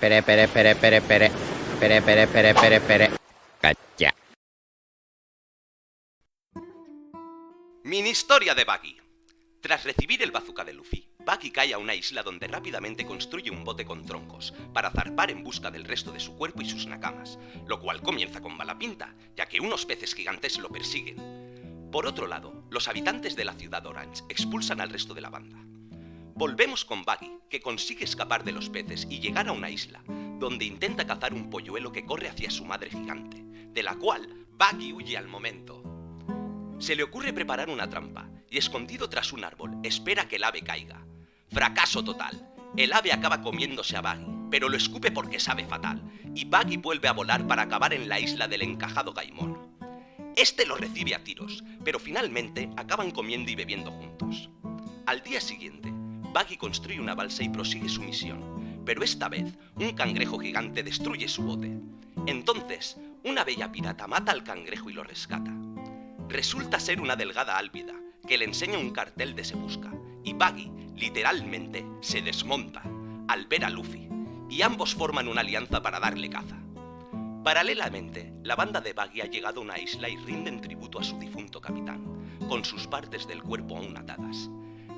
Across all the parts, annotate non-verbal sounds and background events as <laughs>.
Pere, pere, pere, pere, pere. Pere, pere, pere, pere, pere. Cacha. Mini historia de Buggy. Tras recibir el bazooka de Luffy, Buggy cae a una isla donde rápidamente construye un bote con troncos para zarpar en busca del resto de su cuerpo y sus nakamas, lo cual comienza con mala pinta, ya que unos peces gigantes lo persiguen. Por otro lado, los habitantes de la ciudad Orange expulsan al resto de la banda. Volvemos con Buggy, que consigue escapar de los peces y llegar a una isla, donde intenta cazar un polluelo que corre hacia su madre gigante, de la cual Buggy huye al momento. Se le ocurre preparar una trampa y escondido tras un árbol espera que el ave caiga. Fracaso total. El ave acaba comiéndose a Buggy, pero lo escupe porque sabe fatal, y Buggy vuelve a volar para acabar en la isla del encajado Gaimon. Este lo recibe a tiros, pero finalmente acaban comiendo y bebiendo juntos. Al día siguiente, Buggy construye una balsa y prosigue su misión, pero esta vez un cangrejo gigante destruye su bote. Entonces, una bella pirata mata al cangrejo y lo rescata. Resulta ser una delgada álvida, que le enseña un cartel de Se Busca, y Buggy, literalmente, se desmonta al ver a Luffy, y ambos forman una alianza para darle caza. Paralelamente, la banda de Buggy ha llegado a una isla y rinden tributo a su difunto capitán, con sus partes del cuerpo aún atadas.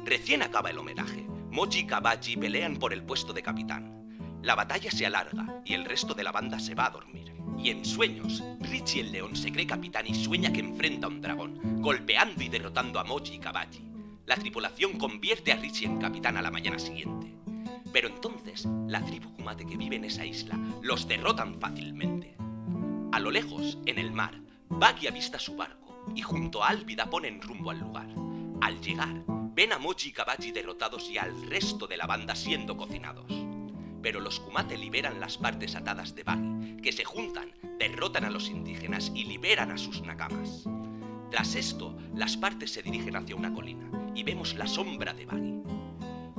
Recién acaba el homenaje, Mochi y Kabachi pelean por el puesto de capitán. La batalla se alarga y el resto de la banda se va a dormir. Y en sueños, Richie el león se cree capitán y sueña que enfrenta a un dragón, golpeando y derrotando a Mochi y Kabachi. La tripulación convierte a Richie en capitán a la mañana siguiente. Pero entonces, la tribu Kumate que vive en esa isla los derrotan fácilmente. A lo lejos, en el mar, Buggy avista su barco y junto a Álvida ponen rumbo al lugar. Al llegar, ven a Mochi y Kabachi derrotados y al resto de la banda siendo cocinados. Pero los Kumate liberan las partes atadas de Buggy, que se juntan, derrotan a los indígenas y liberan a sus nakamas. Tras esto, las partes se dirigen hacia una colina y vemos la sombra de Buggy.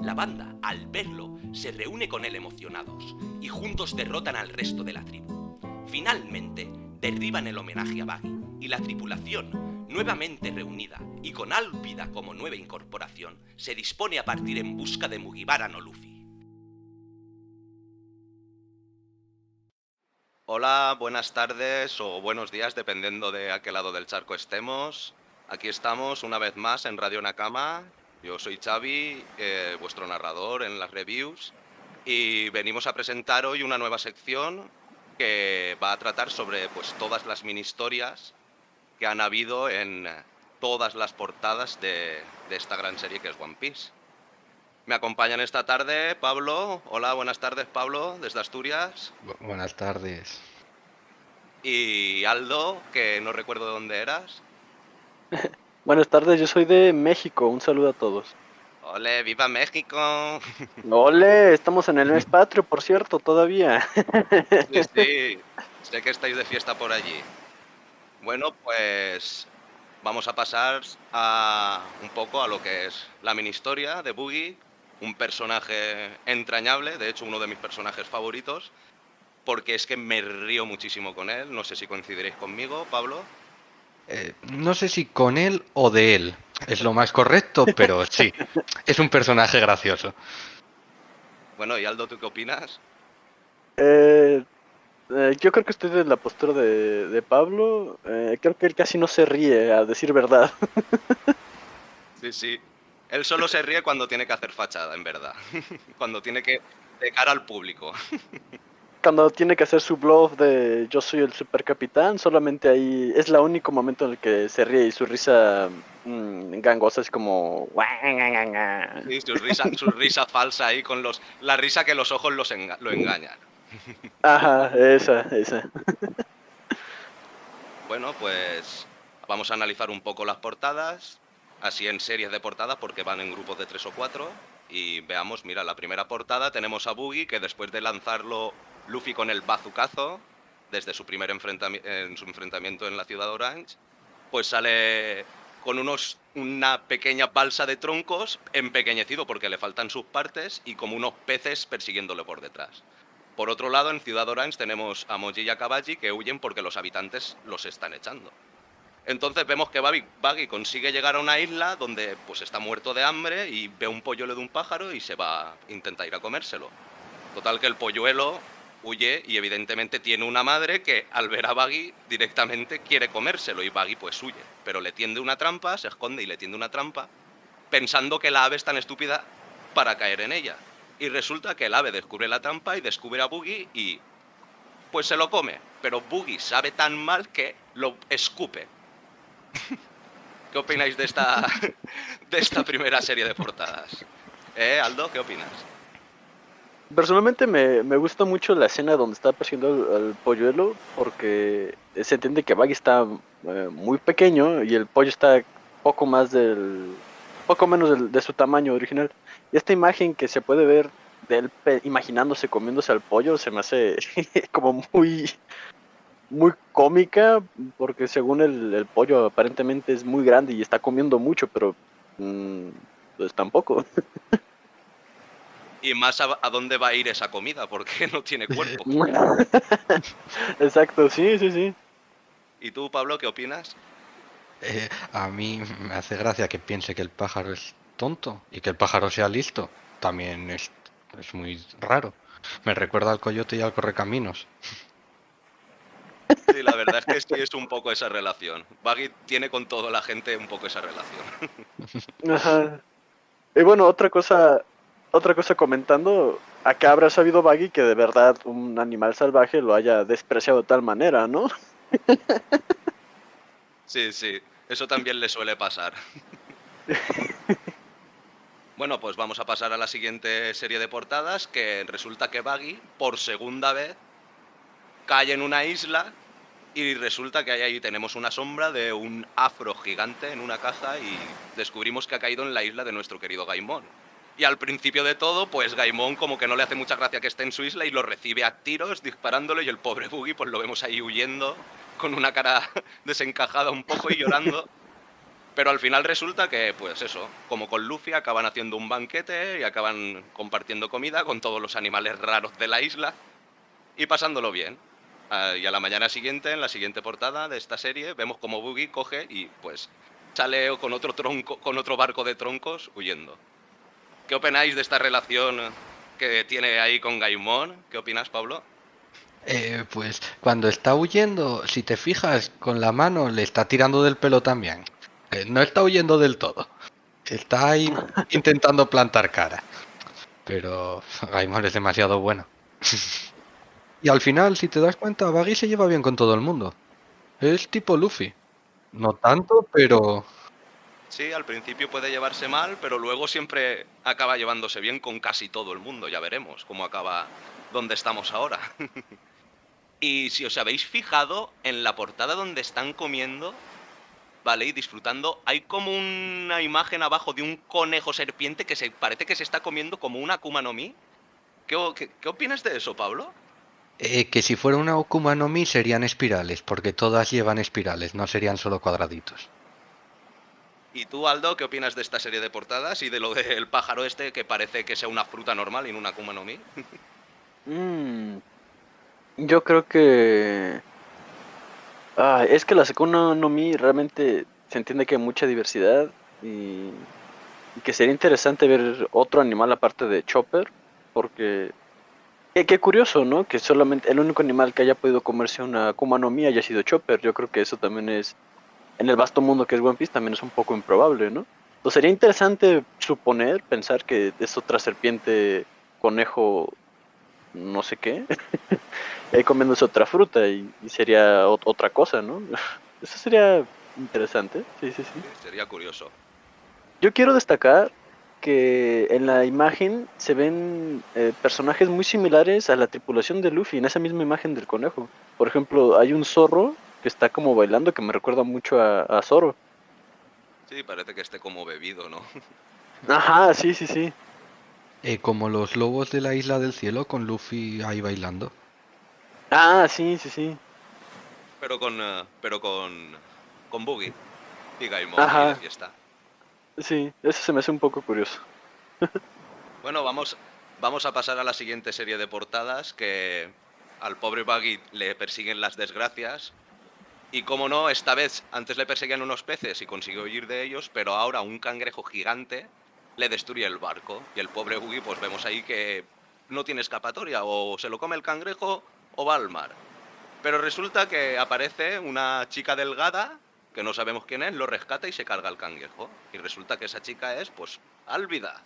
La banda, al verlo, se reúne con él emocionados y juntos derrotan al resto de la tribu. Finalmente, derriban el homenaje a Buggy y la tripulación, nuevamente reunida y con Álvida como nueva incorporación, se dispone a partir en busca de Mugiwara no Luffy. Hola, buenas tardes o buenos días, dependiendo de a qué lado del charco estemos. Aquí estamos una vez más en Radio Nakama. Yo soy Xavi, eh, vuestro narrador en las reviews, y venimos a presentar hoy una nueva sección que va a tratar sobre pues, todas las mini historias que han habido en todas las portadas de, de esta gran serie que es One Piece. Me acompañan esta tarde Pablo. Hola, buenas tardes Pablo, desde Asturias. Bu- Buenas tardes. Y Aldo, que no recuerdo de dónde eras. <laughs> Buenas tardes, yo soy de México, un saludo a todos. Ole, viva México. <laughs> Ole, estamos en el mes patrio, por cierto, todavía. Sí, sí, <laughs> sé que estáis de fiesta por allí. Bueno, pues vamos a pasar a un poco a lo que es la mini historia de Boogie, un personaje entrañable, de hecho uno de mis personajes favoritos, porque es que me río muchísimo con él. No sé si coincidiréis conmigo, Pablo. Eh, no sé si con él o de él es lo más correcto, <laughs> pero sí, es un personaje gracioso. Bueno, y Aldo, ¿tú qué opinas? Eh, eh, yo creo que estoy de la postura de, de Pablo. Eh, creo que él casi no se ríe, a decir verdad. <laughs> Sí, sí. Él solo se ríe cuando tiene que hacer fachada, en verdad. <laughs> cuando tiene que de cara al público. <laughs> Cuando tiene que hacer su bluff de yo soy el supercapitán, solamente ahí es el único momento en el que se ríe y su risa mm, gangosa es como... Sí, su risa, su risa falsa ahí con los. La risa que los ojos los enga- lo engañan. Ajá, esa, esa. Bueno, pues vamos a analizar un poco las portadas, así en series de portadas, porque van en grupos de tres o cuatro. Y veamos, mira, la primera portada tenemos a Boogie, que después de lanzarlo Luffy con el bazucazo, desde su primer enfrentami- en su enfrentamiento en la ciudad de Orange, pues sale con unos, una pequeña balsa de troncos, empequeñecido porque le faltan sus partes, y como unos peces persiguiéndole por detrás. Por otro lado, en Ciudad Orange tenemos a Moji y a Kabaji que huyen porque los habitantes los están echando. Entonces vemos que Buggy consigue llegar a una isla donde pues está muerto de hambre y ve un polluelo de un pájaro y se va intenta ir a comérselo. Total que el polluelo huye y evidentemente tiene una madre que al ver a Baggy directamente quiere comérselo y Baggy pues huye. Pero le tiende una trampa, se esconde y le tiende una trampa, pensando que la ave es tan estúpida para caer en ella. Y resulta que el ave descubre la trampa y descubre a Boogie y pues se lo come. Pero Boogie sabe tan mal que lo escupe. <laughs> ¿Qué opináis de esta, de esta primera serie de portadas? ¿Eh, Aldo? ¿Qué opinas? Personalmente me, me gusta mucho la escena donde está persiguiendo al, al polluelo porque se entiende que Baggy está eh, muy pequeño y el pollo está poco más del poco menos del- de su tamaño original. Y esta imagen que se puede ver de él imaginándose comiéndose al pollo se me hace <laughs> como muy muy cómica porque según el, el pollo aparentemente es muy grande y está comiendo mucho, pero mm, pues tampoco. Y más a, a dónde va a ir esa comida, porque <laughs> no tiene cuerpo. <laughs> Exacto, sí, sí, sí. ¿Y tú, Pablo, qué opinas? Eh, a mí me hace gracia que piense que el pájaro es tonto y que el pájaro sea listo. También es, es muy raro. Me recuerda al coyote y al correcaminos. Sí, la verdad es que sí es un poco esa relación. Baggy tiene con toda la gente un poco esa relación. Ajá. Y bueno, otra cosa, otra cosa comentando, acá habrá sabido Baggy que de verdad un animal salvaje lo haya despreciado de tal manera, ¿no? Sí, sí, eso también le suele pasar. <laughs> Bueno, pues vamos a pasar a la siguiente serie de portadas, que resulta que Baggy, por segunda vez, cae en una isla y resulta que ahí, ahí tenemos una sombra de un afro gigante en una caja y descubrimos que ha caído en la isla de nuestro querido Gaimón. Y al principio de todo, pues Gaimón como que no le hace mucha gracia que esté en su isla y lo recibe a tiros disparándole y el pobre Buggy pues lo vemos ahí huyendo con una cara <laughs> desencajada un poco y llorando. Pero al final resulta que, pues eso, como con Luffy acaban haciendo un banquete y acaban compartiendo comida con todos los animales raros de la isla y pasándolo bien. Ah, y a la mañana siguiente, en la siguiente portada de esta serie, vemos como Boogie coge y pues sale con otro tronco, con otro barco de troncos huyendo. ¿Qué opináis de esta relación que tiene ahí con Gaimon? ¿Qué opinas, Pablo? Eh, pues cuando está huyendo, si te fijas, con la mano le está tirando del pelo también. Eh, no está huyendo del todo. Está ahí <laughs> intentando plantar cara. Pero Gaimon es demasiado bueno. <laughs> y al final, si te das cuenta, Baggy se lleva bien con todo el mundo. Es tipo Luffy. No tanto, pero Sí, al principio puede llevarse mal, pero luego siempre acaba llevándose bien con casi todo el mundo. Ya veremos cómo acaba donde estamos ahora. <laughs> y si os habéis fijado, en la portada donde están comiendo, ¿vale? Y disfrutando, hay como una imagen abajo de un conejo serpiente que se parece que se está comiendo como una Akuma no Mi. ¿Qué, o- qué- qué opinas de eso, Pablo? eh, que si fuera una Okuma no Mi serían espirales, porque todas llevan espirales, no serían solo cuadraditos. ¿Y tú, Aldo, qué opinas de esta serie de portadas y de lo del pájaro este que parece que sea una fruta normal y no una Akuma no Mi? <laughs> Mm, yo creo que... Ah, es que la Sakuna no Mi realmente se entiende que hay mucha diversidad y, que sería interesante ver otro animal aparte de Chopper, porque... Qué curioso, ¿no? Que solamente el único animal que haya podido comerse una Akuma no Mi haya sido Chopper. Yo creo que eso también es... En el vasto mundo que es One Piece también es un poco improbable, ¿no? Entonces sería interesante suponer, pensar que es otra serpiente, conejo, no sé qué, <laughs> ahí comiéndose otra fruta y, y sería ot- otra cosa, ¿no? <laughs> Eso sería interesante, sí, sí, sí. Sería curioso. Yo quiero destacar que en la imagen se ven eh, personajes muy similares a la tripulación de Luffy, en esa misma imagen del conejo. Por ejemplo, hay un zorro que está como bailando que me recuerda mucho a, a Zoro. Sí, parece que esté como bebido, ¿no? <laughs> Ajá, sí, sí, sí. Eh, como los lobos de la isla del cielo con Luffy ahí bailando. Ah, sí, sí, sí. Pero con. eh, pero con. con Boogie. Y Gaimon Ajá. y fiesta. Sí, eso se me hace un poco curioso. <laughs> Bueno, vamos. Vamos a pasar a la siguiente serie de portadas que al pobre Buggy le persiguen las desgracias. Y como no, esta vez antes le perseguían unos peces y consiguió huir de ellos, pero ahora un cangrejo gigante le destruye el barco. Y el pobre Buggy, pues vemos ahí que no tiene escapatoria, o se lo come el cangrejo o va al mar. Pero resulta que aparece una chica delgada, que no sabemos quién es, lo rescata y se carga el cangrejo. Y resulta que esa chica es, pues, Álvida,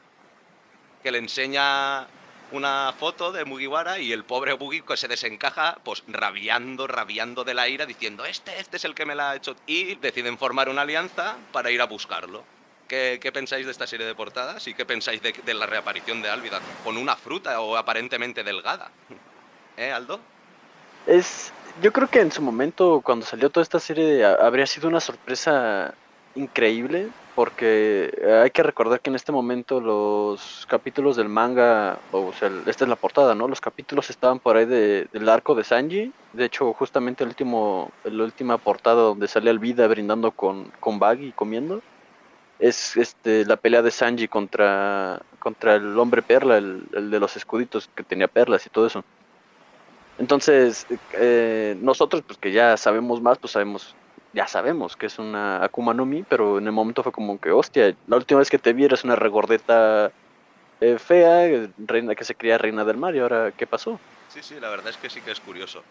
que le enseña una foto de Mugiwara y el pobre que se desencaja, pues rabiando, rabiando de la ira, diciendo, este, este es el que me la ha hecho. Y deciden formar una alianza para ir a buscarlo. ¿Qué, qué pensáis de esta serie de portadas y qué pensáis de, de la reaparición de Álvida con una fruta o aparentemente delgada? <laughs> ¿Eh, Aldo? Es, yo creo que en su momento, cuando salió toda esta serie, habría sido una sorpresa increíble, porque eh, hay que recordar que en este momento los capítulos del manga, o sea, esta es la portada, ¿no? Los capítulos estaban por ahí de- del arco de Sanji. De hecho, justamente el último, la última portada donde sale Alvida brindando con, con Baggy comiendo, es este la pelea de Sanji contra, contra el hombre perla, el, el de los escuditos que tenía perlas y todo eso. Entonces, eh, nosotros, pues que ya sabemos más, pues sabemos, ya sabemos que es una Akuma no Mi, pero en el momento fue como que, hostia, la última vez que te vi eras una regordeta eh, fea, reina que se creía reina del mar, y ahora, ¿qué pasó? Sí, sí, la verdad es que sí que es curioso.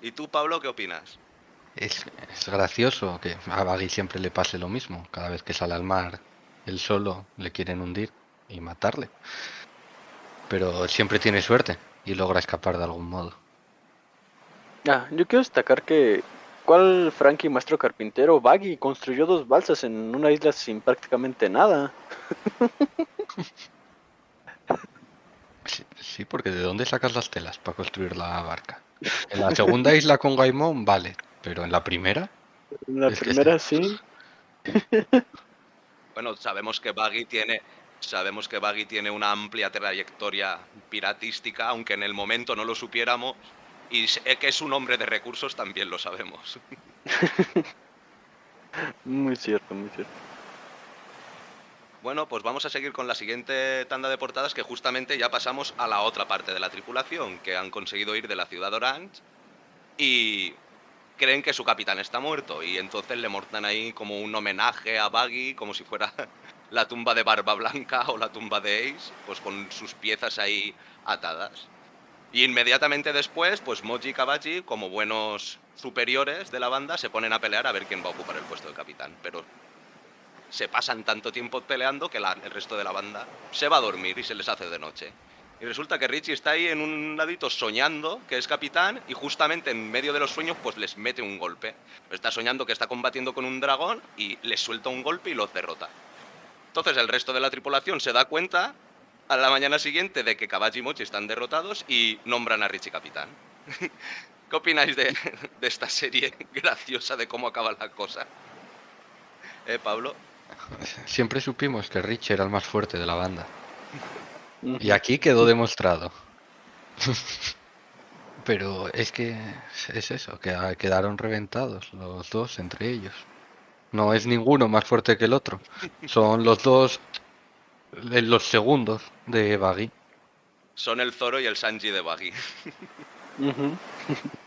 ¿Y tú, Pablo, qué opinas? Es, es gracioso que a Baggy siempre le pase lo mismo. Cada vez que sale al mar, él solo le quieren hundir y matarle. Pero siempre tiene suerte y logra escapar de algún modo. Ah, yo quiero destacar que, ¿cuál Frankie Maestro Carpintero? Baggy construyó dos balsas en una isla sin prácticamente nada. <laughs> Sí, sí, porque ¿de dónde sacas las telas para construir la barca? En la segunda isla con Gaimon, vale, pero en la primera, En la primera <laughs> sí. Bueno, sabemos que Baggy tiene. Sabemos que Baggy tiene una amplia trayectoria piratística, aunque en el momento no lo supiéramos. Y que es un hombre de recursos, también lo sabemos. <laughs> Muy cierto, muy cierto. Bueno, pues vamos a seguir con la siguiente tanda de portadas que justamente ya pasamos a la otra parte de la tripulación, que han conseguido ir de la ciudad Orange y creen que su capitán está muerto y entonces le montan ahí como un homenaje a Baggy, como si fuera <laughs> la tumba de Barba Blanca o la tumba de Ace, pues con sus piezas ahí atadas. Y inmediatamente después, pues Moji y Kabaji, como buenos superiores de la banda, se ponen a pelear a ver quién va a ocupar el puesto de capitán. Pero se pasan tanto tiempo peleando que el resto de la banda se va a dormir y se les hace de noche. Resulta que Richie está ahí en un ladito soñando que es capitán y justamente en medio de los sueños pues les mete un golpe. Está soñando que está combatiendo con un dragón y les suelta un golpe y los derrota. Entonces el resto de la tripulación se da cuenta a la mañana siguiente de que Kabaji y Mochi están derrotados y nombran a Richie capitán. <laughs> ¿Qué opináis de, esta serie <laughs> graciosa de cómo acaba la cosa? ¿Eh, Pablo? siempre supimos que Rich era el más fuerte de la banda. Y aquí quedó demostrado. <laughs> Pero es que es eso, que ah, quedaron reventados los dos entre ellos. No es ninguno más fuerte que el otro. Son los dos eh, los segundos de Baggy. Son el Zoro y el Sanji de Baggy. <laughs>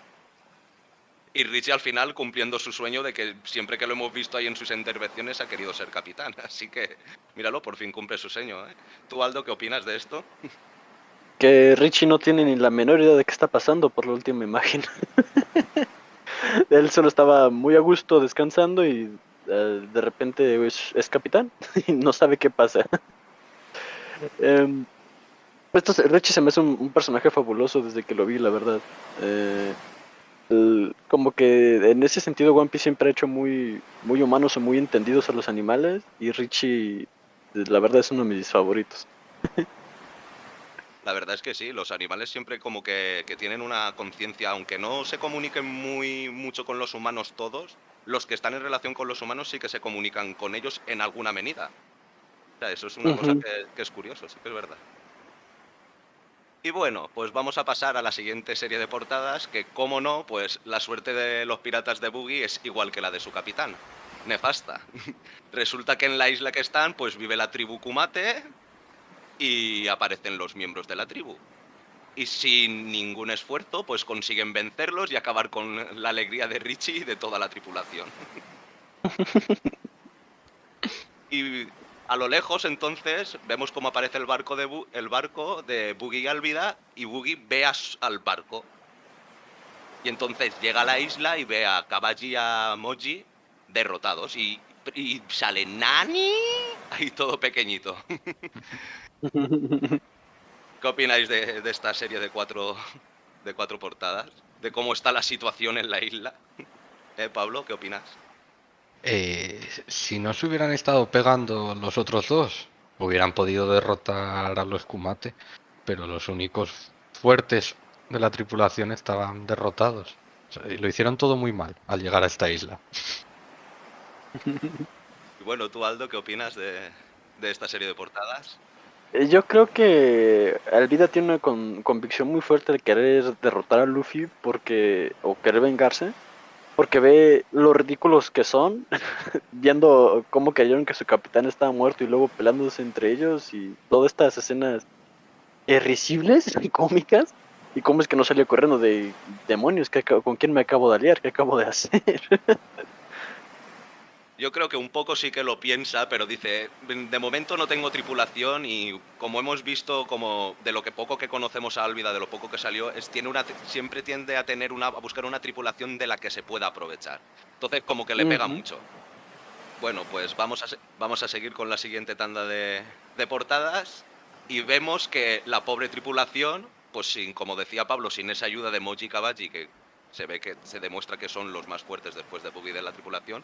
Y Richie al final cumpliendo su sueño de que siempre que lo hemos visto ahí en sus intervenciones ha querido ser capitán. <laughs> Así que, míralo, por fin cumple su sueño. ¿eh? ¿Tú, Aldo, qué opinas de esto? <laughs> Que Richie no tiene ni la menor idea de qué está pasando por la última imagen. <laughs> Él solo estaba muy a gusto descansando y eh, de repente es, capitán y no sabe qué pasa. Em, esto Richie se me hace un, un personaje fabuloso desde que lo vi, la verdad. Eh, el- como que en ese sentido One Piece siempre ha hecho muy, muy humanos o muy entendidos a los animales y Richie, la verdad, es uno de mis favoritos. La verdad es que sí, los animales siempre como que, que tienen una conciencia, aunque no se comuniquen muy mucho con los humanos todos, los que están en relación con los humanos sí que se comunican con ellos en alguna medida. O sea, eso es una cosa que es curioso, sí que es verdad. Y bueno, pues vamos a pasar a la siguiente serie de portadas, que como no, pues la suerte de los piratas de Boogie es igual que la de su capitán. Nefasta. <laughs> Resulta que en la isla que están, pues vive la tribu Kumate y aparecen los miembros de la tribu. Y sin ningún esfuerzo, pues consiguen vencerlos y acabar con la alegría de Richie y de toda la tripulación. <laughs> y a lo lejos, entonces, vemos cómo aparece el barco de, el barco de Boogie y Alvida y Boogie ve a al barco. Y entonces llega a la isla y ve a Kabaji y a Moji derrotados. Y, y sale Nani ahí todo pequeñito. <laughs> ¿Qué opináis de, de, esta serie de cuatro, de cuatro portadas? ¿De cómo está la situación en la isla? ¿Eh, Pablo? ¿Qué opinas? Eh, si no se hubieran estado pegando los otros dos, hubieran podido derrotar a los Kumate, pero los únicos fuertes de la tripulación estaban derrotados. Y lo hicieron todo muy mal al llegar a esta isla. <laughs> Y bueno, tú Aldo, ¿qué opinas de, esta serie de portadas? Eh, yo creo que Alvida tiene una con, convicción muy fuerte de querer derrotar a Luffy porque o querer vengarse porque ve lo ridículos que son, <laughs> viendo cómo cayeron que su capitán estaba muerto y luego pelándose entre ellos y todas estas escenas irrisibles y <laughs> cómicas. ¿Y cómo es que no salió corriendo de demonios? ¿qué, ¿Con quién me acabo de aliar? ¿Qué acabo de hacer? <laughs> Yo creo que un poco sí que lo piensa, pero dice, de momento no tengo tripulación y como hemos visto, como de lo que poco que conocemos a Álvida, de lo poco que salió, siempre tiende a, tener una, a buscar una tripulación de la que se pueda aprovechar. Entonces como que le pega mucho. Bueno, pues vamos a, vamos a seguir con la siguiente tanda de, de portadas y vemos que la pobre tripulación, pues sin, como decía Pablo, sin esa ayuda de Moji y Kabaji, que se ve que se demuestra que son los más fuertes después de Boogie de la tripulación,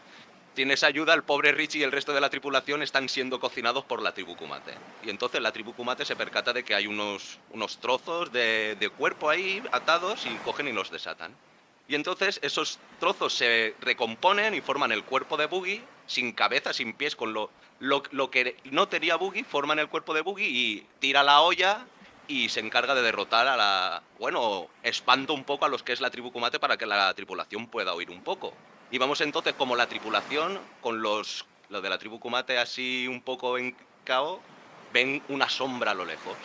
tienes ayuda, el pobre Richie y el resto de la tripulación están siendo cocinados por la tribu Kumate. Y entonces la tribu Kumate se percata de que hay unos, unos trozos de, de cuerpo ahí atados y cogen y los desatan. Y entonces esos trozos se recomponen y forman el cuerpo de Boogie, sin cabeza, sin pies, con lo, lo, lo que no tenía Boogie, forman el cuerpo de Boogie y tira la olla y se encarga de derrotar a la... Bueno, espanta un poco a los que es la tribu Kumate para que la tripulación pueda huir un poco y vamos entonces como la tripulación, con los, los de la tribu Kumate así un poco en caos, ven una sombra a lo lejos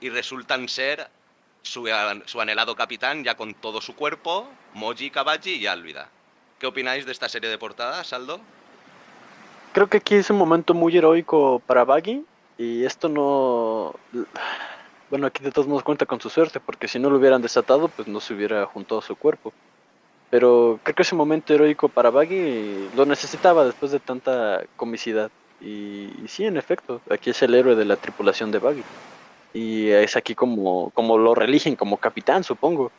y resultan ser su, su anhelado capitán ya con todo su cuerpo, Moji, Kabaji y Álvida. ¿Qué opináis de esta serie de portadas, Aldo? Creo que aquí es un momento muy heroico para Baggy y esto no... Bueno, aquí de todos modos cuenta con su suerte, porque si no lo hubieran desatado, pues no se hubiera juntado su cuerpo. Pero creo que ese momento heroico para Baggy lo necesitaba después de tanta comicidad. Y, sí, en efecto, aquí es el héroe de la tripulación de Baggy. Y es aquí como, como lo religen, como capitán, supongo.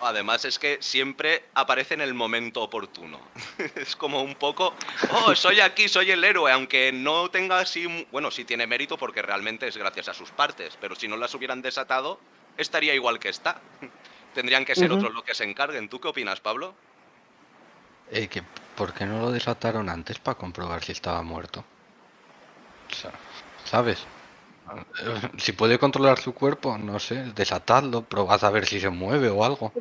Además es que siempre aparece en el momento oportuno. <laughs> es como un poco, oh, soy aquí, soy el héroe, aunque no tenga así, bueno, sí tiene mérito porque realmente es gracias a sus partes, pero si no las hubieran desatado, estaría igual que está. Tendrían que ser otros los que se encarguen. ¿Tú qué opinas, Pablo? Eh, ¿Por qué no lo desataron antes para comprobar si estaba muerto? O sea, ¿Sabes? <laughs> Si puede controlar su cuerpo, no sé, desatadlo, probad a ver si se mueve o algo,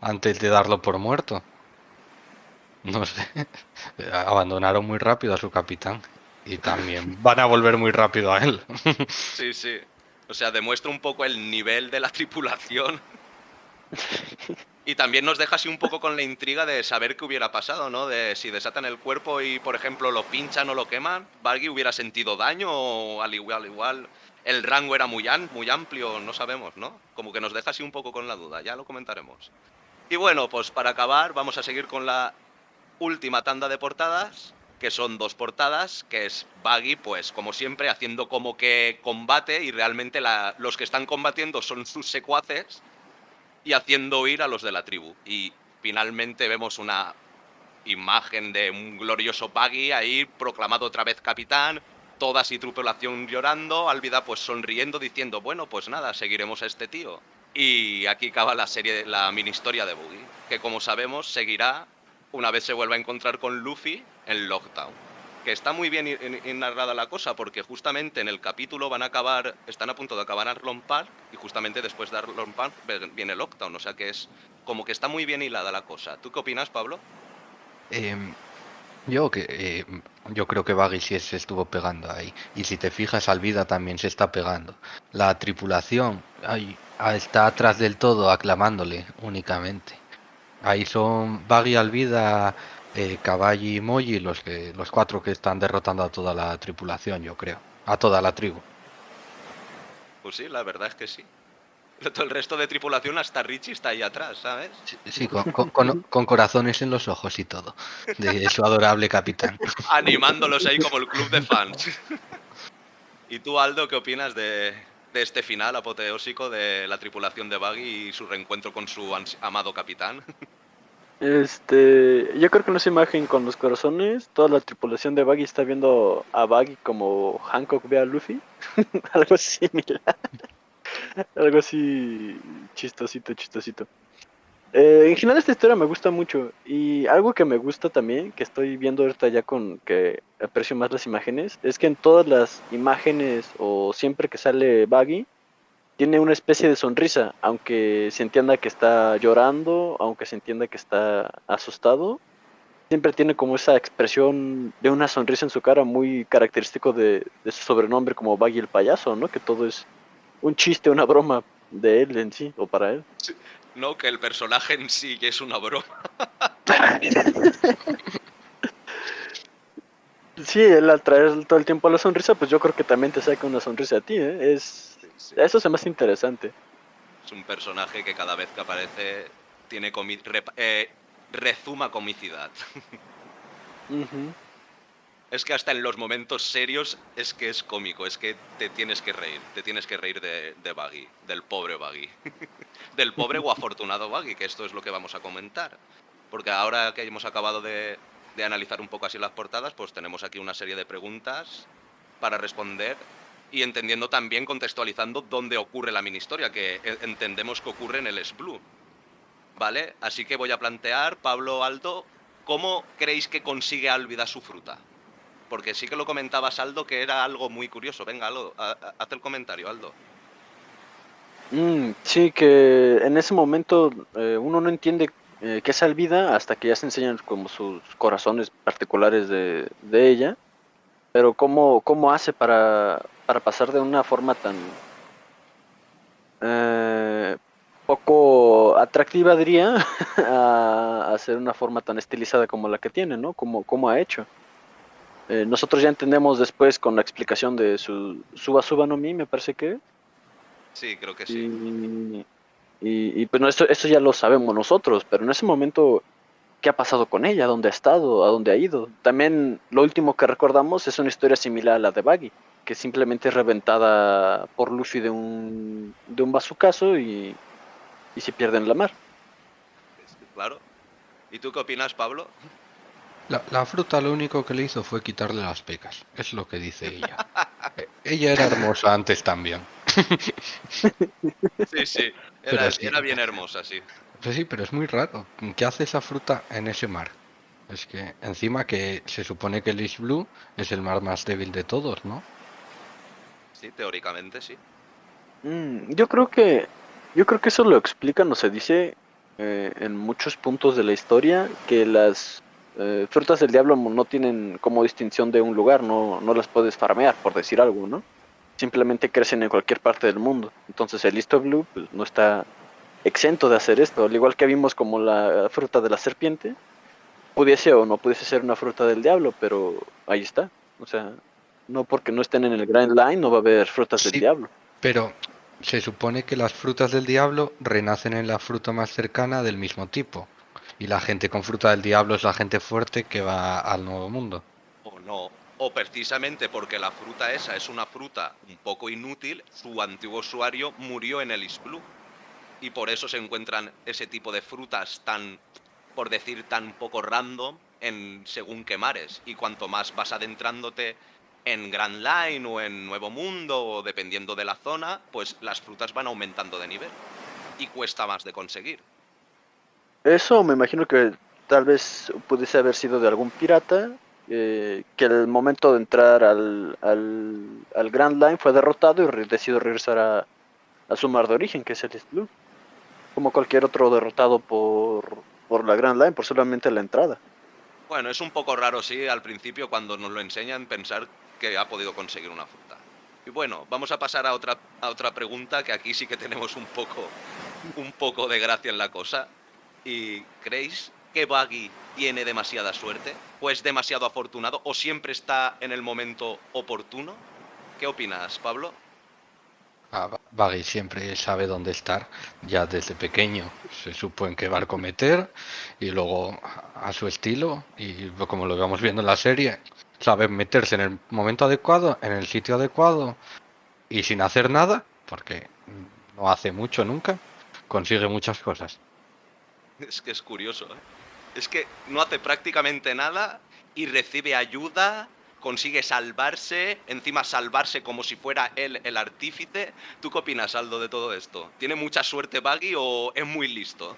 antes de darlo por muerto. No sé, <laughs> abandonaron muy rápido a su capitán y también <laughs> van a volver muy rápido a él. Sí, sí. O sea, demuestra un poco el nivel de la tripulación <laughs> Y también nos deja así un poco con la intriga de saber qué hubiera pasado, ¿no? De si desatan el cuerpo y, por ejemplo, lo pinchan o lo queman, Bargy hubiera sentido daño o al igual, igual, el rango era muy, muy amplio, no sabemos, ¿no? Como que nos deja así un poco con la duda, ya lo comentaremos. Y bueno, pues para acabar vamos a seguir con la última tanda de portadas, que son dos portadas, que es Baggy, pues como siempre, haciendo como que combate y realmente los que están combatiendo son sus secuaces y haciendo huir a los de la tribu. Y finalmente vemos una imagen de un glorioso Paggy ahí proclamado otra vez capitán, toda su tripulación llorando, Alvida pues sonriendo diciendo, bueno, pues nada, seguiremos a este tío. Y aquí acaba la serie, la mini historia de Boogie, que como sabemos seguirá una vez se vuelva a encontrar con Luffy en Lockdown que está muy bien narrada la cosa, porque justamente en el capítulo van a acabar, están a punto de acabar Arlon Park, y justamente después de Arlon Park viene el Lockdown, o sea que es como que está muy bien hilada la cosa. ¿Tú qué opinas, Pablo? Em, yo, que, em, yo creo que Baggy sí se estuvo pegando ahí. Y si te fijas, Alvida también se está pegando. La tripulación ay, está atrás del todo, aclamándole únicamente. Ahí son Baggy, Alvida, eh, Caballi y Moji los, que, los cuatro que están derrotando a toda la tripulación, yo creo. A toda la tribu. Pues sí, la verdad es que sí. Todo el resto de tripulación, hasta Richie está ahí atrás, ¿sabes? Sí, sí, con, con- con- con corazones en los ojos y todo. De su adorable capitán. <laughs> Animándolos ahí como el club de fans. ¿Y tú, Aldo, qué opinas de, de este final apoteósico de la tripulación de Buggy y su reencuentro con su amado capitán? Este, yo creo que en esa imagen con los corazones, toda la tripulación de Baggy está viendo a Baggy como Hancock ve a Luffy. <laughs> Algo similar. Algo así chistosito, chistosito. Eh, en general esta historia me gusta mucho y algo que me gusta también, que estoy viendo ahorita ya con que aprecio más las imágenes, es que en todas las imágenes o siempre que sale Baggy, tiene una especie de sonrisa, aunque se entienda que está llorando, aunque se entienda que está asustado, siempre tiene como esa expresión de una sonrisa en su cara muy característico de, de su sobrenombre como Baggy el payaso, ¿no? Que todo es un chiste, una broma de él en sí, o para él. No, que el personaje en sí es una broma. <laughs> Sí, él al traer todo el tiempo la sonrisa, pues yo creo que también te saca una sonrisa a ti, ¿eh? Es, eso es más interesante. Es un personaje que cada vez que aparece tiene comi- eh, rezuma comicidad. <laughs> Es que hasta en los momentos serios es que es cómico, es que te tienes que reír, te tienes que reír de, de Baggy, del pobre Baggy. <laughs> del pobre o afortunado Baggy, que esto es lo que vamos a comentar. Porque ahora que hemos acabado de, de analizar un poco así las portadas, pues tenemos aquí una serie de preguntas para responder y entendiendo también, contextualizando dónde ocurre la mini historia, que eh, entendemos que ocurre en el S Blue. ¿Vale? Así que voy a plantear, Pablo Aldo, ¿cómo creéis que consigue Álvida su fruta? Porque sí que lo comentabas, Aldo, que era algo muy curioso. Venga, Aldo, haz el comentario, Aldo. Mm, sí, que en ese momento eh, uno no entiende eh, qué es Alvida hasta que ya se enseñan como sus corazones particulares de, de ella. Pero cómo, cómo hace para, para pasar de una forma tan eh, poco atractiva, diría, <laughs> a, ser una forma tan estilizada como la que tiene, ¿no? Como, como ha hecho. Eh, nosotros ya entendemos después con la explicación de su Suba Suba no Mi, me parece que Sí, creo que sí. y, y, y, pues no, esto, esto ya lo sabemos nosotros, pero en ese momento, ¿qué ha pasado con ella? ¿Dónde ha estado? ¿A dónde ha ido? También lo último que recordamos es una historia similar a la de Baggy, que simplemente es reventada por Luffy de un, de un bazucazo y, y se pierde en la mar. Claro. ¿Y tú qué opinas, Pablo? La, la fruta lo único que le hizo fue quitarle las pecas. Es lo que dice ella. <laughs> Eh, ella era hermosa antes también. Sí, sí. Pero Era, sí. era bien hermosa, sí. Pues sí, pero es muy raro. ¿Qué hace esa fruta en ese mar? Es que encima que se supone que el East Blue es el mar más débil de todos, ¿no? Teóricamente sí. Mm, yo creo que yo creo que eso lo explican o se dice eh, en muchos puntos de la historia que las eh, frutas del diablo no tienen como distinción de un lugar, no, no las puedes farmear, por decir algo, ¿no? Simplemente crecen en cualquier parte del mundo. Entonces el listo blue pues, no está exento de hacer esto, al igual que vimos como la fruta de la serpiente, pudiese o no pudiese ser una fruta del diablo, pero ahí está. O sea, no porque no estén en el Grand Line no va a haber frutas del diablo. Pero se supone que las frutas del diablo renacen en la fruta más cercana del mismo tipo. Y la gente con fruta del diablo es la gente fuerte que va al nuevo mundo. O no. O precisamente porque la fruta esa es una fruta un poco inútil, su antiguo usuario murió en el East Blue. Y por eso se encuentran ese tipo de frutas tan, por decir, tan poco random en según qué mares. Y cuanto más vas adentrándote en Grand Line o en Nuevo Mundo o dependiendo de la zona, pues las frutas van aumentando de nivel. Y cuesta más de conseguir. Eso me imagino que tal vez pudiese haber sido de algún pirata eh, que al momento de entrar al, al, al Grand Line fue derrotado y decidió regresar a, a su mar de origen, que es el East Blue. Como cualquier otro derrotado por, por la Grand Line, por solamente la entrada. Bueno, es un poco raro, sí, al principio cuando nos lo enseñan pensar que ha podido conseguir una fruta. Y bueno, vamos a pasar a otra, a otra pregunta que aquí sí que tenemos un poco, un poco de gracia en la cosa. ¿Y creéis que Buggy tiene demasiada suerte? ¿O es demasiado afortunado? ¿O siempre está en el momento oportuno? ¿Qué opinas, Pablo? Ah, Ba- Buggy siempre sabe dónde estar, ya desde pequeño. Se supo en qué barco meter y luego a su estilo, y como lo vamos viendo en la serie, sabe meterse en el momento adecuado, en el sitio adecuado y sin hacer nada, porque no hace mucho nunca, consigue muchas cosas. Es que es curioso, ¿eh? Es que no hace prácticamente nada y recibe ayuda, consigue salvarse, encima salvarse como si fuera él el artífice. ¿Tú qué opinas, Aldo, de todo esto? ¿Tiene mucha suerte Buggy o es muy listo?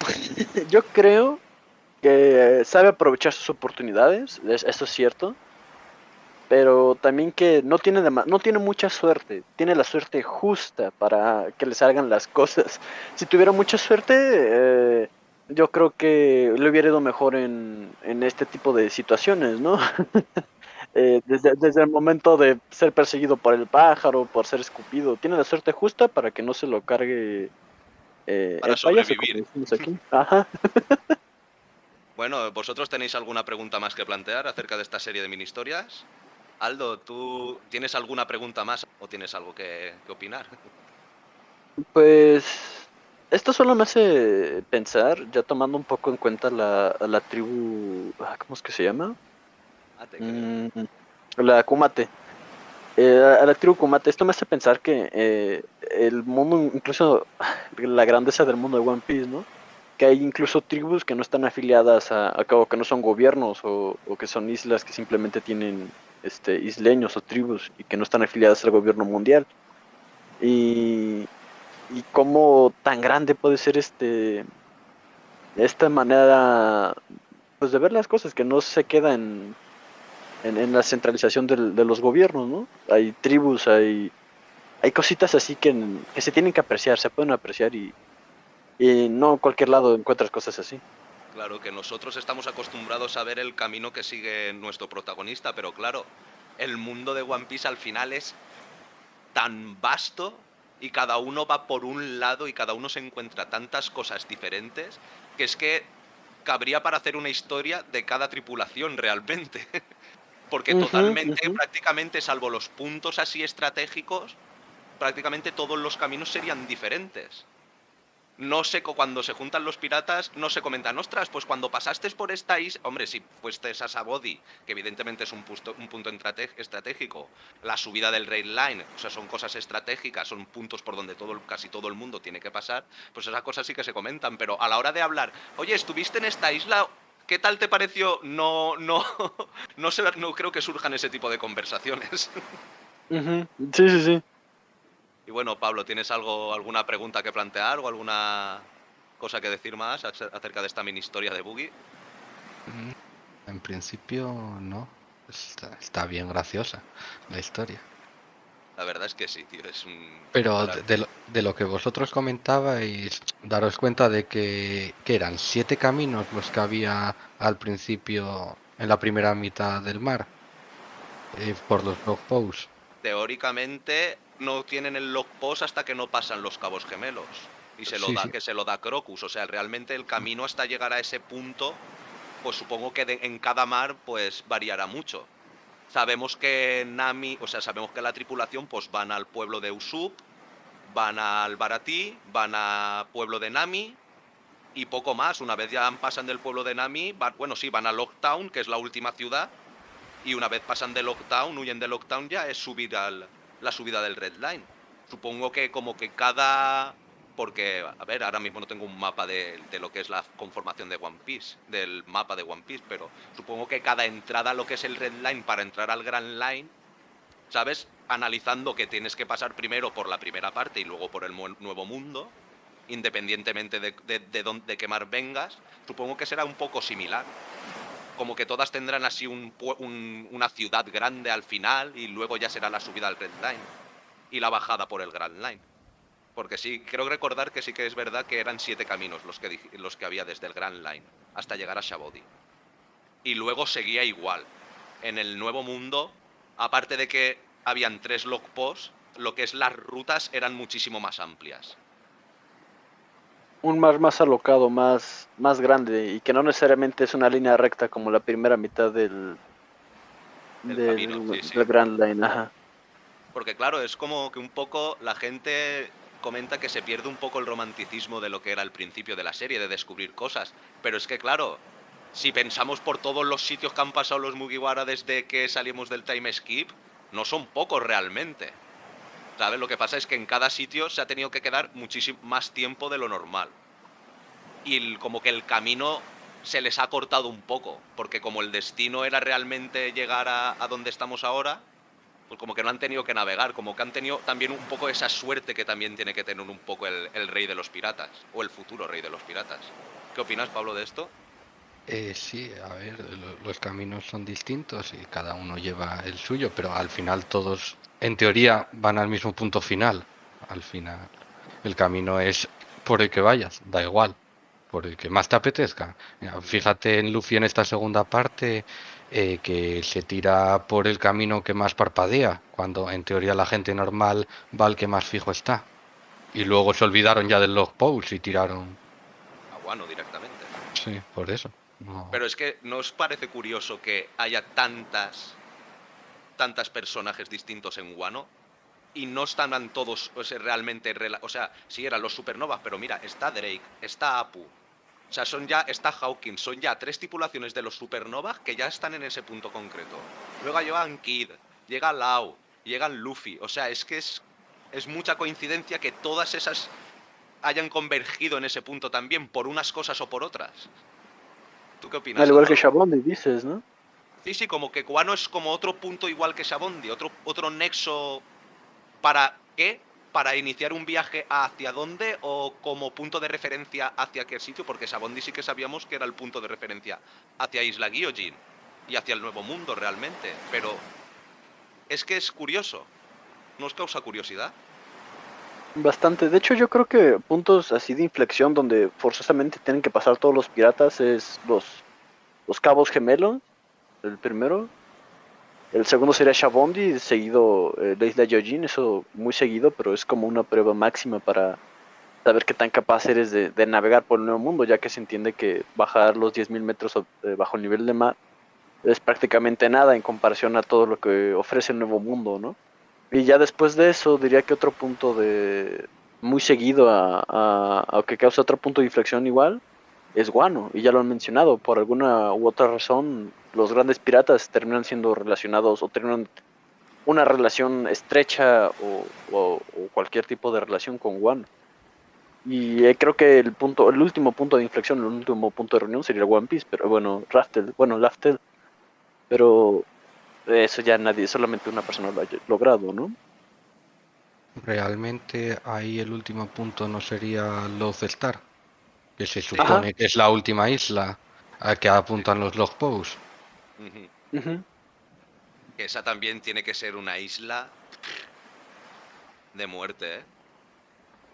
<laughs> Yo creo que sabe aprovechar sus oportunidades, es- eso es cierto. Pero también que no tiene, no tiene mucha suerte, tiene la suerte justa para que le salgan las cosas. <laughs> Si tuviera mucha suerte, eh, yo creo que le hubiera ido mejor en, en este tipo de situaciones, ¿no? <laughs> Eh, desde, desde el momento de ser perseguido por el pájaro, por ser escupido, tiene la suerte justa para que no se lo cargue eh, Para el payaso, sobrevivir. como decimos aquí. <laughs> Ajá. Bueno, ¿vosotros tenéis alguna pregunta más que plantear acerca de esta serie de mini historias? Aldo, ¿tú tienes alguna pregunta más o tienes algo que, que opinar? Pues esto solo me hace pensar, ya tomando un poco en cuenta la, la tribu, ah, ¿cómo es que se llama? Mm, la Kumate. Eh, a la tribu Kumate, esto me hace pensar que eh, el mundo, incluso la grandeza del mundo de One Piece, ¿no? Que hay incluso tribus que no están afiliadas a, a cabo, que no son gobiernos o, que son islas que simplemente tienen este, isleños o tribus y que no están afiliadas al gobierno mundial. Y, y cómo tan grande puede ser este esta manera pues de ver las cosas que no se queda en, en, en la centralización del- de los gobiernos, ¿no? Hay tribus, hay, hay cositas así que, que se tienen que apreciar, se pueden apreciar y, y no en cualquier lado encuentras cosas así. Claro que nosotros estamos acostumbrados a ver el camino que sigue nuestro protagonista, pero claro, el mundo de One Piece al final es tan vasto y cada uno va por un lado y cada uno se encuentra tantas cosas diferentes que es que cabría para hacer una historia de cada tripulación realmente. <laughs> Porque totalmente, ujú. prácticamente, salvo los puntos así estratégicos, prácticamente todos los caminos serían diferentes. No sé, cuando se juntan los piratas, no se comentan, ostras, pues cuando pasaste por esta isla, hombre, si fuiste a Sabodi, que evidentemente es un, un punto estratégico, la subida del Rail Line, o sea, son cosas estratégicas, son puntos por donde todo, casi todo el mundo tiene que pasar, pues esas cosas sí que se comentan, pero a la hora de hablar, oye, estuviste en esta isla, ¿qué tal te pareció? No, no, <laughs> no, no creo que surjan ese tipo de conversaciones. Sí, sí, sí. Y bueno, Pablo, ¿tienes algo, alguna pregunta que plantear o alguna cosa que decir más ace- acerca de esta mini historia de Boogie? Mm, En principio no, está, está bien graciosa la historia. La verdad es que sí, tío, es un... Pero de, de lo, de lo que vosotros comentabais, daros cuenta de que, que eran siete caminos los que había al principio en la primera mitad del mar, eh, por los log posts. Teóricamente no tienen el log post hasta que no pasan los cabos gemelos. Y se lo Sí, da, sí. que se lo da Crocus. O sea, realmente el camino hasta llegar a ese punto, pues supongo que de- en cada mar, pues variará mucho. Sabemos que Nami, o sea, sabemos que la tripulación, pues van al pueblo de Usopp, van al Baratí, van al pueblo de Nami y poco más. Una vez ya pasan del pueblo de Nami, van- bueno, sí, van a Locktown, que es la última ciudad, y una vez pasan de Lockdown, huyen de Lockdown, ya es subir al, la subida del Red Line. Supongo que como que cada... Porque, a ver, ahora mismo no tengo un mapa de, de lo que es la conformación de One Piece, del mapa de One Piece, pero supongo que cada entrada lo que es el Red Line para entrar al Grand Line, ¿sabes? Analizando que tienes que pasar primero por la primera parte y luego por el nuevo mundo, independientemente de, de, de dónde, de qué mar vengas, supongo que será un poco similar como que todas tendrán así una ciudad grande al final y luego ya será la subida al Red Line y la bajada por el Grand Line. Porque sí, creo recordar que sí que es verdad que eran siete caminos los que, los que había desde el Grand Line hasta llegar a Shabodi. Y luego seguía igual. En el Nuevo Mundo, aparte de que habían tres log posts, lo que es las rutas eran muchísimo más amplias. Un mar más alocado, más, más grande y que no necesariamente es una línea recta como la primera mitad del, Del camino, sí, sí. del Grand Line. Ajá. Porque claro, es como que un poco la gente comenta que se pierde un poco el romanticismo de lo que era el principio de la serie, de descubrir cosas. Pero es que claro, si pensamos por todos los sitios que han pasado los Mugiwara desde que salimos del time skip, no son pocos realmente. ¿Sabes? Lo que pasa es que en cada sitio se ha tenido que quedar muchísimo más tiempo de lo normal. Y como que el camino se les ha cortado un poco, porque como el destino era realmente llegar a, a donde estamos ahora, pues como que no han tenido que navegar, como que han tenido también un poco esa suerte que también tiene que tener un poco el, el rey de los piratas, o el futuro rey de los piratas. ¿Qué opinas, Pablo, de esto? Eh, sí, a ver, lo- los caminos son distintos y cada uno lleva el suyo, pero al final todos, en teoría, van al mismo punto final. Al final, el camino es por el que vayas, da igual, por el que más te apetezca. Fíjate en Luffy en esta segunda parte, eh, que se tira por el camino que más parpadea, cuando en teoría la gente normal va al que más fijo está. Y luego se olvidaron ya del log post y tiraron. A Guano directamente. Sí, por eso. Pero es que ¿no os parece curioso que haya tantas tantas personajes distintos en Guano? Y no están todos o sea, realmente... O sea, sí eran los supernovas, pero mira, está Drake, está Apu. O sea, son ya, está Hawkins, son ya tres tripulaciones de los supernovas que ya están en ese punto concreto. Luego llegan Kid, llega Lau, llegan Luffy. O sea, es que es, es mucha coincidencia que todas esas hayan convergido en ese punto también, por unas cosas o por otras. ¿Tú qué opinas? Al igual que? Shabondi, dices, ¿no? Sí, sí, como que Guano es como otro punto igual que Shabondi, otro, otro nexo para qué, para iniciar un viaje hacia dónde o como punto de referencia hacia qué sitio, porque Shabondi sí que sabíamos que era el punto de referencia hacia Isla Gyojin y hacia el Nuevo Mundo realmente, pero es que es curioso, ¿nos causa curiosidad? Bastante. De hecho, yo creo que puntos así de inflexión donde forzosamente tienen que pasar todos los piratas es los, los cabos gemelos, el primero. El segundo sería Shabondi, seguido eh, la isla Yojin, eso muy seguido, pero es como una prueba máxima para saber qué tan capaz eres de, de navegar por el nuevo mundo, ya que se entiende que bajar los 10.000 metros eh, bajo el nivel de mar es prácticamente nada en comparación a todo lo que ofrece el nuevo mundo, ¿no? Y ya después de eso, diría que otro punto de muy seguido a, a, que causa otro punto de inflexión igual es Guano, y ya lo han mencionado, por alguna u otra razón, los grandes piratas terminan siendo relacionados o terminan una relación estrecha o, o- o cualquier tipo de relación con Guano. Y eh, creo que el punto, el último punto de inflexión, el último punto de reunión sería One Piece, pero bueno, Raftel, bueno, Laftel, pero eso ya nadie, solamente una persona lo ha logrado, ¿no? Realmente ahí el último punto no sería Loth Star, que se supone que es la última isla a que apuntan los log posts. Ujú. Ujú. Que esa también tiene que ser una isla de muerte, ¿eh?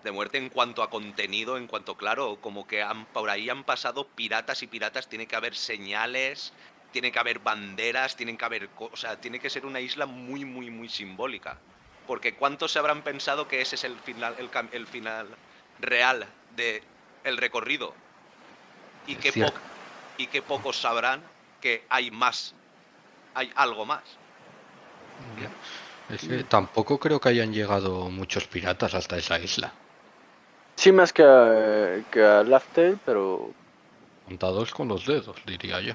De muerte en cuanto a contenido, en cuanto, claro, como que han, por ahí han pasado piratas y piratas, tiene que haber señales, tiene que haber banderas, tienen que haber... co- O sea, tiene que ser una isla muy, muy, muy simbólica. Porque ¿cuántos se habrán pensado que ese es el final, el, cam- el final real de el recorrido? Y po- y qué pocos sabrán que hay más, hay algo más. Es que tampoco creo que hayan llegado muchos piratas hasta esa isla, Sí, más que a, que a Laftel, pero contados con los dedos, diría yo.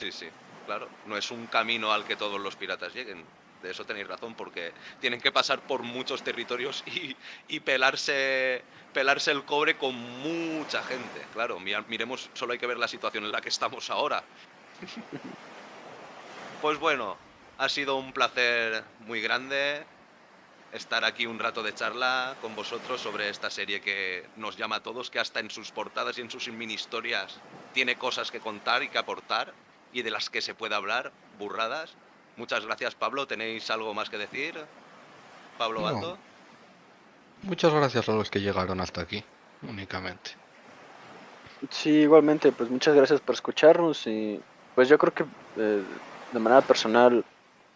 Sí, sí, claro. No es un camino al que todos los piratas lleguen. De eso tenéis razón, porque tienen que pasar por muchos territorios y, y pelarse, pelarse el cobre con mucha gente. Claro, mira- miremos, solo hay que ver la situación en la que estamos ahora. <laughs> Pues bueno, ha sido un placer muy grande estar aquí un rato de charla con vosotros sobre esta serie que nos llama a todos, que hasta en sus portadas y en sus mini historias tiene cosas que contar y que aportar y de las que se puede hablar, burradas. Muchas gracias, Pablo. ¿Tenéis algo más que decir? Pablo No. Alto. Muchas gracias a los que llegaron hasta aquí, únicamente. sí, igualmente, pues muchas gracias por escucharnos y pues yo creo que eh, de manera personal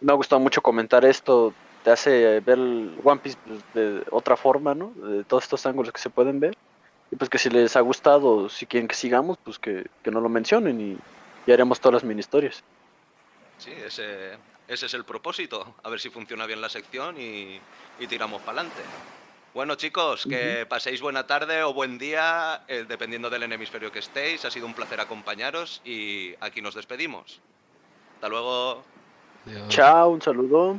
me ha gustado mucho comentar esto, te hace ver el One Piece pues, de otra forma, ¿no? De todos estos ángulos que se pueden ver Y pues que si les ha gustado, si quieren que sigamos, pues que, que nos lo mencionen y, y haremos todas las mini historias. Sí, ese, ese es el propósito. A ver si funciona bien la sección y, y tiramos para adelante. Bueno, chicos, que paséis buena tarde o buen día, eh, dependiendo del hemisferio que estéis. Ha sido un placer acompañaros y aquí nos despedimos. Hasta luego. Adiós. Chao, un saludo.